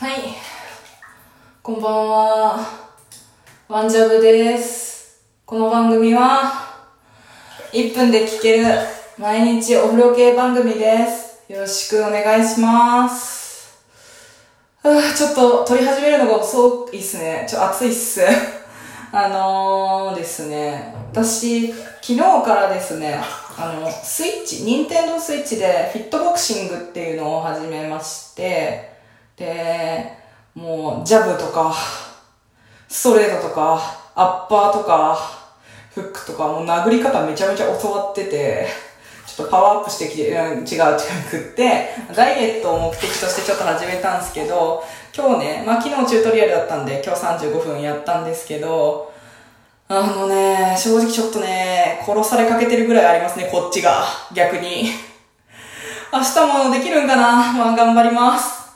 はい。こんばんは。ワンジャブです。この番組は、1分で聴ける毎日お風呂系番組です。よろしくお願いします。あちょっと撮り始めるのが遅いっすね。ちょ、暑いっす。あのーですね、私、昨日からですね、あの、スイッチ、ニンテンドースイッチでフィットボクシングっていうのを始めまして、で、もう、ジャブとか、ストレートとか、アッパーとか、フックとか、もう殴り方めちゃめちゃ教わってて、ちょっとパワーアップしてきて、違う違うくって、ダイエットを目的としてちょっと始めたんですけど、今日ね、まあ昨日チュートリアルだったんで、今日35分やったんですけど、あのね、正直ちょっとね、殺されかけてるぐらいありますね、こっちが。逆に。明日もできるんかな？まあ頑張ります。